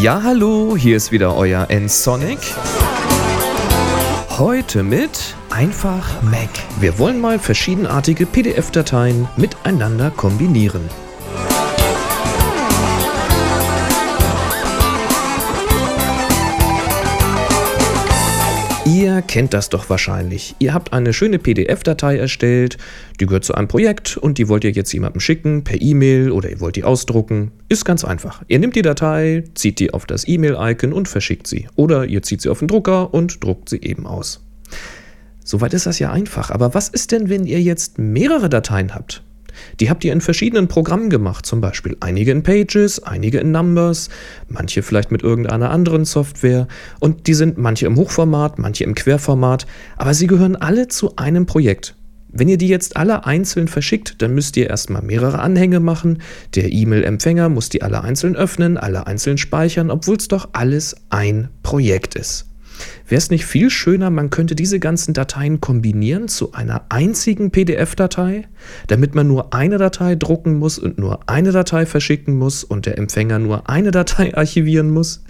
Ja, hallo, hier ist wieder euer N-Sonic. Heute mit einfach Mac. Wir wollen mal verschiedenartige PDF-Dateien miteinander kombinieren. Ihr kennt das doch wahrscheinlich. Ihr habt eine schöne PDF-Datei erstellt, die gehört zu einem Projekt und die wollt ihr jetzt jemandem schicken, per E-Mail oder ihr wollt die ausdrucken. Ist ganz einfach. Ihr nehmt die Datei, zieht die auf das E-Mail-Icon und verschickt sie. Oder ihr zieht sie auf den Drucker und druckt sie eben aus. Soweit ist das ja einfach. Aber was ist denn, wenn ihr jetzt mehrere Dateien habt? Die habt ihr in verschiedenen Programmen gemacht, zum Beispiel einige in Pages, einige in Numbers, manche vielleicht mit irgendeiner anderen Software und die sind manche im Hochformat, manche im Querformat, aber sie gehören alle zu einem Projekt. Wenn ihr die jetzt alle einzeln verschickt, dann müsst ihr erstmal mehrere Anhänge machen. Der E-Mail-Empfänger muss die alle einzeln öffnen, alle einzeln speichern, obwohl es doch alles ein Projekt ist. Wäre es nicht viel schöner, man könnte diese ganzen Dateien kombinieren zu einer einzigen PDF-Datei, damit man nur eine Datei drucken muss und nur eine Datei verschicken muss und der Empfänger nur eine Datei archivieren muss?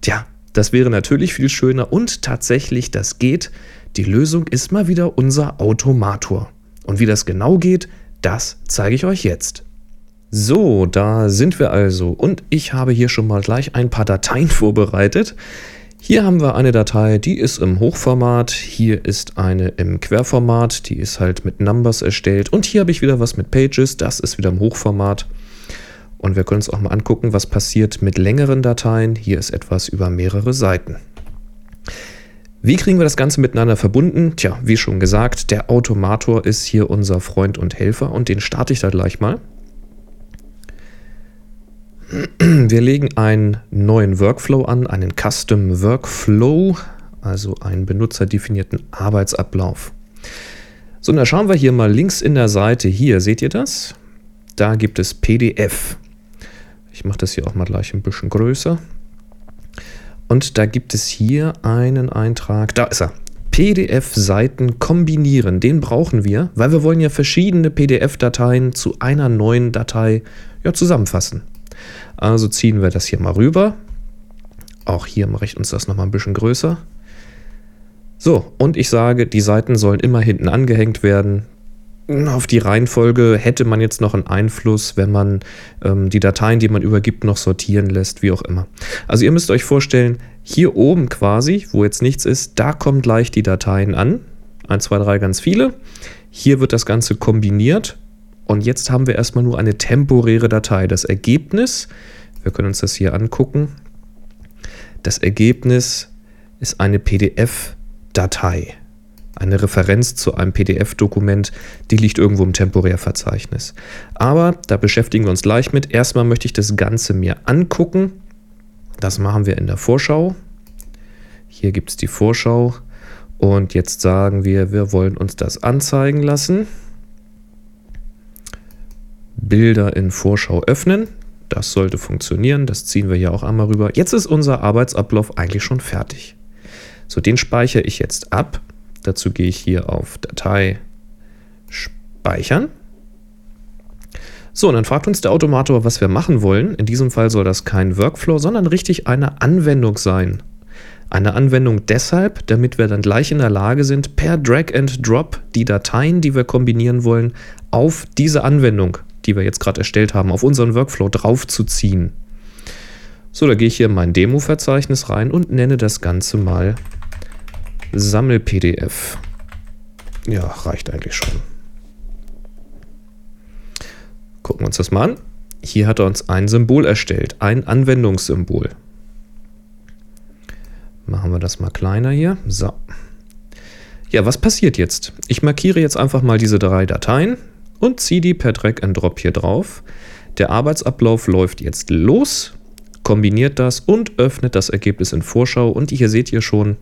Tja, das wäre natürlich viel schöner und tatsächlich, das geht. Die Lösung ist mal wieder unser Automator. Und wie das genau geht, das zeige ich euch jetzt. So, da sind wir also und ich habe hier schon mal gleich ein paar Dateien vorbereitet. Hier haben wir eine Datei, die ist im Hochformat, hier ist eine im Querformat, die ist halt mit Numbers erstellt und hier habe ich wieder was mit Pages, das ist wieder im Hochformat. Und wir können uns auch mal angucken, was passiert mit längeren Dateien. Hier ist etwas über mehrere Seiten. Wie kriegen wir das Ganze miteinander verbunden? Tja, wie schon gesagt, der Automator ist hier unser Freund und Helfer und den starte ich da gleich mal. Wir legen einen neuen Workflow an, einen Custom Workflow, also einen benutzerdefinierten Arbeitsablauf. So, und da schauen wir hier mal links in der Seite. Hier, seht ihr das? Da gibt es PDF. Ich mache das hier auch mal gleich ein bisschen größer. Und da gibt es hier einen Eintrag. Da ist er. PDF-Seiten kombinieren. Den brauchen wir, weil wir wollen ja verschiedene PDF-Dateien zu einer neuen Datei ja, zusammenfassen. Also ziehen wir das hier mal rüber. Auch hier mache ich uns das nochmal ein bisschen größer. So, und ich sage, die Seiten sollen immer hinten angehängt werden. Auf die Reihenfolge hätte man jetzt noch einen Einfluss, wenn man ähm, die Dateien, die man übergibt, noch sortieren lässt, wie auch immer. Also ihr müsst euch vorstellen, hier oben quasi, wo jetzt nichts ist, da kommen gleich die Dateien an. 1, 2, 3, ganz viele. Hier wird das Ganze kombiniert und jetzt haben wir erstmal nur eine temporäre Datei. Das Ergebnis, wir können uns das hier angucken, das Ergebnis ist eine PDF-Datei. Eine Referenz zu einem PDF-Dokument, die liegt irgendwo im Temporärverzeichnis. Aber da beschäftigen wir uns gleich mit. Erstmal möchte ich das Ganze mir angucken. Das machen wir in der Vorschau. Hier gibt es die Vorschau. Und jetzt sagen wir, wir wollen uns das anzeigen lassen. Bilder in Vorschau öffnen. Das sollte funktionieren. Das ziehen wir hier auch einmal rüber. Jetzt ist unser Arbeitsablauf eigentlich schon fertig. So, den speichere ich jetzt ab. Dazu gehe ich hier auf Datei speichern. So, und dann fragt uns der Automator, was wir machen wollen. In diesem Fall soll das kein Workflow, sondern richtig eine Anwendung sein. Eine Anwendung deshalb, damit wir dann gleich in der Lage sind, per Drag and Drop die Dateien, die wir kombinieren wollen, auf diese Anwendung die wir jetzt gerade erstellt haben, auf unseren Workflow draufzuziehen. So, da gehe ich hier in mein Demo-Verzeichnis rein und nenne das Ganze mal Sammel-PDF. Ja, reicht eigentlich schon. Gucken wir uns das mal an. Hier hat er uns ein Symbol erstellt, ein Anwendungssymbol. Machen wir das mal kleiner hier. So. Ja, was passiert jetzt? Ich markiere jetzt einfach mal diese drei Dateien und ziehe die per Drag and Drop hier drauf. Der Arbeitsablauf läuft jetzt los, kombiniert das und öffnet das Ergebnis in Vorschau. Und hier seht ihr schon,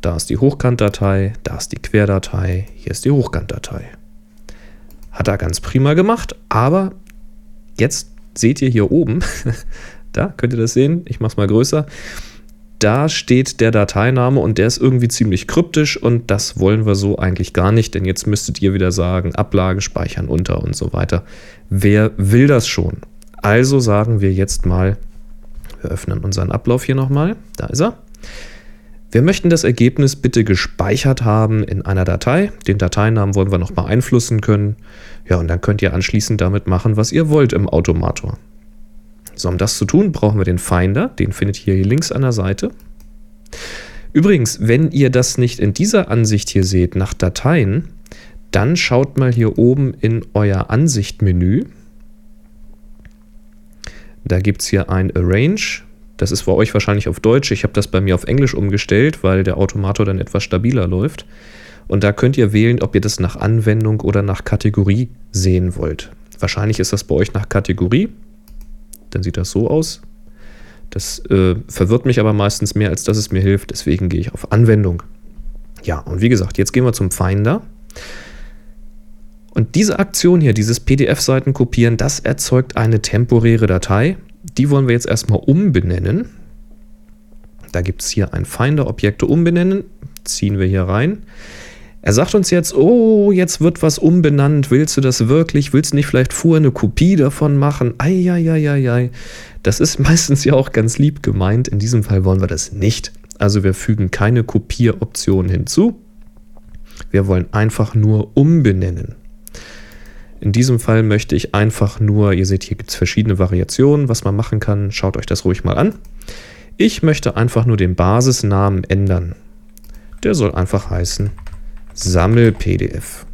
da ist die Hochkantdatei, da ist die Querdatei, hier ist die Hochkantdatei. Hat er ganz prima gemacht, aber jetzt seht ihr hier oben, da könnt ihr das sehen, ich mache es mal größer, da steht der Dateiname und der ist irgendwie ziemlich kryptisch und das wollen wir so eigentlich gar nicht, denn jetzt müsstet ihr wieder sagen, Ablage speichern unter und so weiter. Wer will das schon? Also sagen wir jetzt mal, wir öffnen unseren Ablauf hier nochmal, da ist er. Wir möchten das Ergebnis bitte gespeichert haben in einer Datei. Den Dateinamen wollen wir noch beeinflussen können. Ja, und dann könnt ihr anschließend damit machen, was ihr wollt im Automator. So, um das zu tun, brauchen wir den Finder. Den findet ihr hier links an der Seite. Übrigens, wenn ihr das nicht in dieser Ansicht hier seht, nach Dateien, dann schaut mal hier oben in euer Ansichtmenü. Da gibt es hier ein Arrange. Das ist bei euch wahrscheinlich auf Deutsch. Ich habe das bei mir auf Englisch umgestellt, weil der Automator dann etwas stabiler läuft. Und da könnt ihr wählen, ob ihr das nach Anwendung oder nach Kategorie sehen wollt. Wahrscheinlich ist das bei euch nach Kategorie dann sieht das so aus. Das äh, verwirrt mich aber meistens mehr, als dass es mir hilft. Deswegen gehe ich auf Anwendung. Ja, und wie gesagt, jetzt gehen wir zum Finder. Und diese Aktion hier, dieses PDF-Seiten kopieren, das erzeugt eine temporäre Datei. Die wollen wir jetzt erstmal umbenennen. Da gibt es hier ein Finder, Objekte umbenennen. Ziehen wir hier rein. Er sagt uns jetzt, oh, jetzt wird was umbenannt. Willst du das wirklich? Willst du nicht vielleicht vorher eine Kopie davon machen? Eieieiei. Das ist meistens ja auch ganz lieb gemeint. In diesem Fall wollen wir das nicht. Also wir fügen keine Kopieroption hinzu. Wir wollen einfach nur umbenennen. In diesem Fall möchte ich einfach nur, ihr seht, hier gibt es verschiedene Variationen, was man machen kann. Schaut euch das ruhig mal an. Ich möchte einfach nur den Basisnamen ändern. Der soll einfach heißen Sammel-PDF.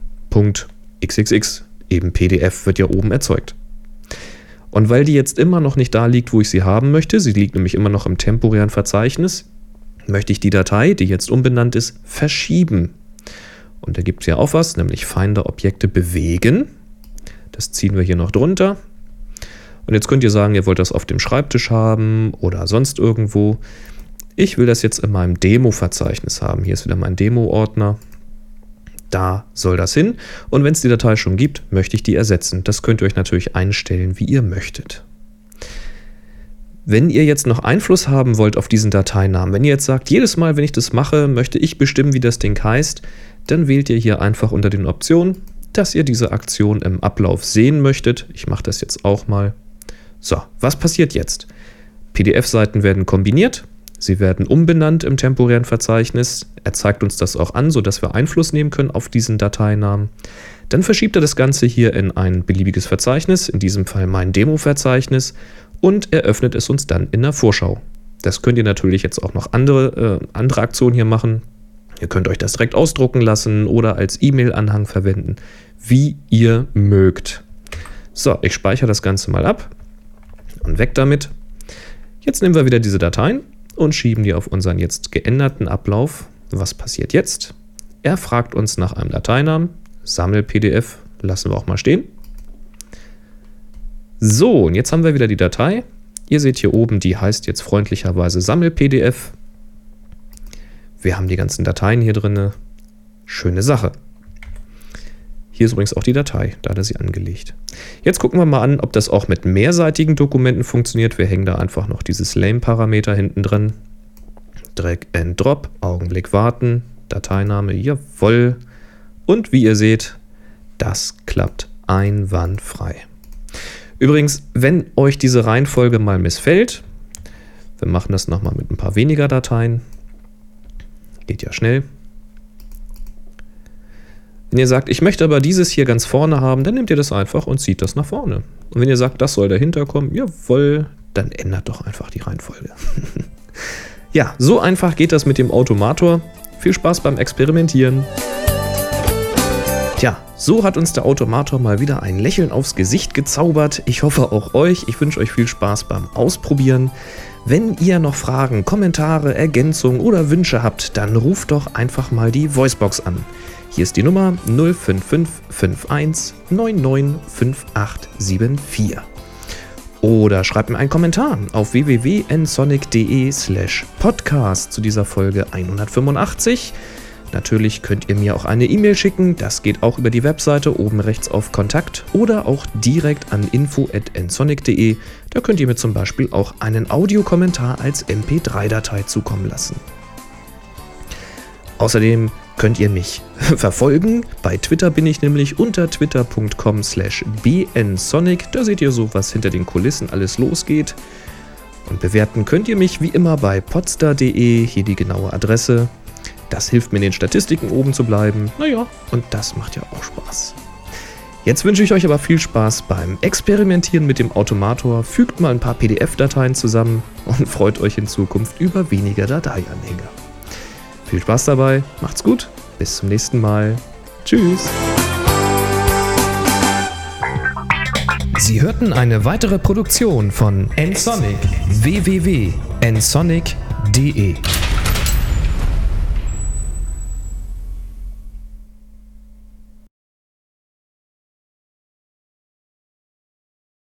Eben PDF wird ja oben erzeugt. Und weil die jetzt immer noch nicht da liegt, wo ich sie haben möchte, sie liegt nämlich immer noch im temporären Verzeichnis, möchte ich die Datei, die jetzt umbenannt ist, verschieben. Und da gibt es ja auch was, nämlich Finder Objekte bewegen. Das ziehen wir hier noch drunter. Und jetzt könnt ihr sagen, ihr wollt das auf dem Schreibtisch haben oder sonst irgendwo. Ich will das jetzt in meinem Demo-Verzeichnis haben. Hier ist wieder mein Demo-Ordner da soll das hin. Und wenn es die Datei schon gibt, möchte ich die ersetzen. Das könnt ihr euch natürlich einstellen, wie ihr möchtet. Wenn ihr jetzt noch Einfluss haben wollt auf diesen Dateinamen, wenn ihr jetzt sagt, jedes Mal, wenn ich das mache, möchte ich bestimmen, wie das Ding heißt, dann wählt ihr hier einfach unter den Optionen, dass ihr diese Aktion im Ablauf sehen möchtet. Ich mache das jetzt auch mal. So, was passiert jetzt? PDF-Seiten werden kombiniert Sie werden umbenannt im temporären Verzeichnis. Er zeigt uns das auch an, sodass wir Einfluss nehmen können auf diesen Dateinamen. Dann verschiebt er das Ganze hier in ein beliebiges Verzeichnis, in diesem Fall mein Demo-Verzeichnis, und eröffnet es uns dann in der Vorschau. Das könnt ihr natürlich jetzt auch noch andere, äh, andere Aktionen hier machen. Ihr könnt euch das direkt ausdrucken lassen oder als E-Mail-Anhang verwenden, wie ihr mögt. So, ich speichere das Ganze mal ab und weg damit. Jetzt nehmen wir wieder diese Dateien und schieben die auf unseren jetzt geänderten Ablauf. Was passiert jetzt? Er fragt uns nach einem Dateinamen, Sammel-PDF, lassen wir auch mal stehen. So, und jetzt haben wir wieder die Datei. Ihr seht hier oben, die heißt jetzt freundlicherweise Sammel-PDF. Wir haben die ganzen Dateien hier drin. Schöne Sache. Hier ist übrigens auch die Datei, da hat er sie angelegt. Jetzt gucken wir mal an, ob das auch mit mehrseitigen Dokumenten funktioniert. Wir hängen da einfach noch dieses Lame-Parameter hinten drin. Drag and Drop, Augenblick warten, Dateiname, jawohl. Und wie ihr seht, das klappt einwandfrei. Übrigens, wenn euch diese Reihenfolge mal missfällt, wir machen das nochmal mit ein paar weniger Dateien, geht ja schnell, wenn ihr sagt, ich möchte aber dieses hier ganz vorne haben, dann nehmt ihr das einfach und zieht das nach vorne. Und wenn ihr sagt, das soll dahinter kommen, jawohl, dann ändert doch einfach die Reihenfolge. ja, so einfach geht das mit dem Automator. Viel Spaß beim Experimentieren. Tja, so hat uns der Automator mal wieder ein Lächeln aufs Gesicht gezaubert. Ich hoffe auch euch. Ich wünsche euch viel Spaß beim Ausprobieren. Wenn ihr noch Fragen, Kommentare, Ergänzungen oder Wünsche habt, dann ruft doch einfach mal die Voicebox an. Hier ist die Nummer 05551 995874. Oder schreibt mir einen Kommentar auf www.nsonic.de slash podcast zu dieser Folge 185. Natürlich könnt ihr mir auch eine E-Mail schicken, das geht auch über die Webseite oben rechts auf Kontakt oder auch direkt an info.nsonic.de. Da könnt ihr mir zum Beispiel auch einen Audiokommentar als MP3-Datei zukommen lassen. Außerdem könnt ihr mich verfolgen. Bei Twitter bin ich nämlich unter twitter.com slash bnsonic. Da seht ihr so, was hinter den Kulissen alles losgeht. Und bewerten könnt ihr mich wie immer bei podstar.de, hier die genaue Adresse. Das hilft mir in den Statistiken oben zu bleiben. Naja, und das macht ja auch Spaß. Jetzt wünsche ich euch aber viel Spaß beim Experimentieren mit dem Automator. Fügt mal ein paar PDF-Dateien zusammen und freut euch in Zukunft über weniger Dateianhänger. Viel Spaß dabei, macht's gut, bis zum nächsten Mal. Tschüss. Sie hörten eine weitere Produktion von nsonic www.nsonic.de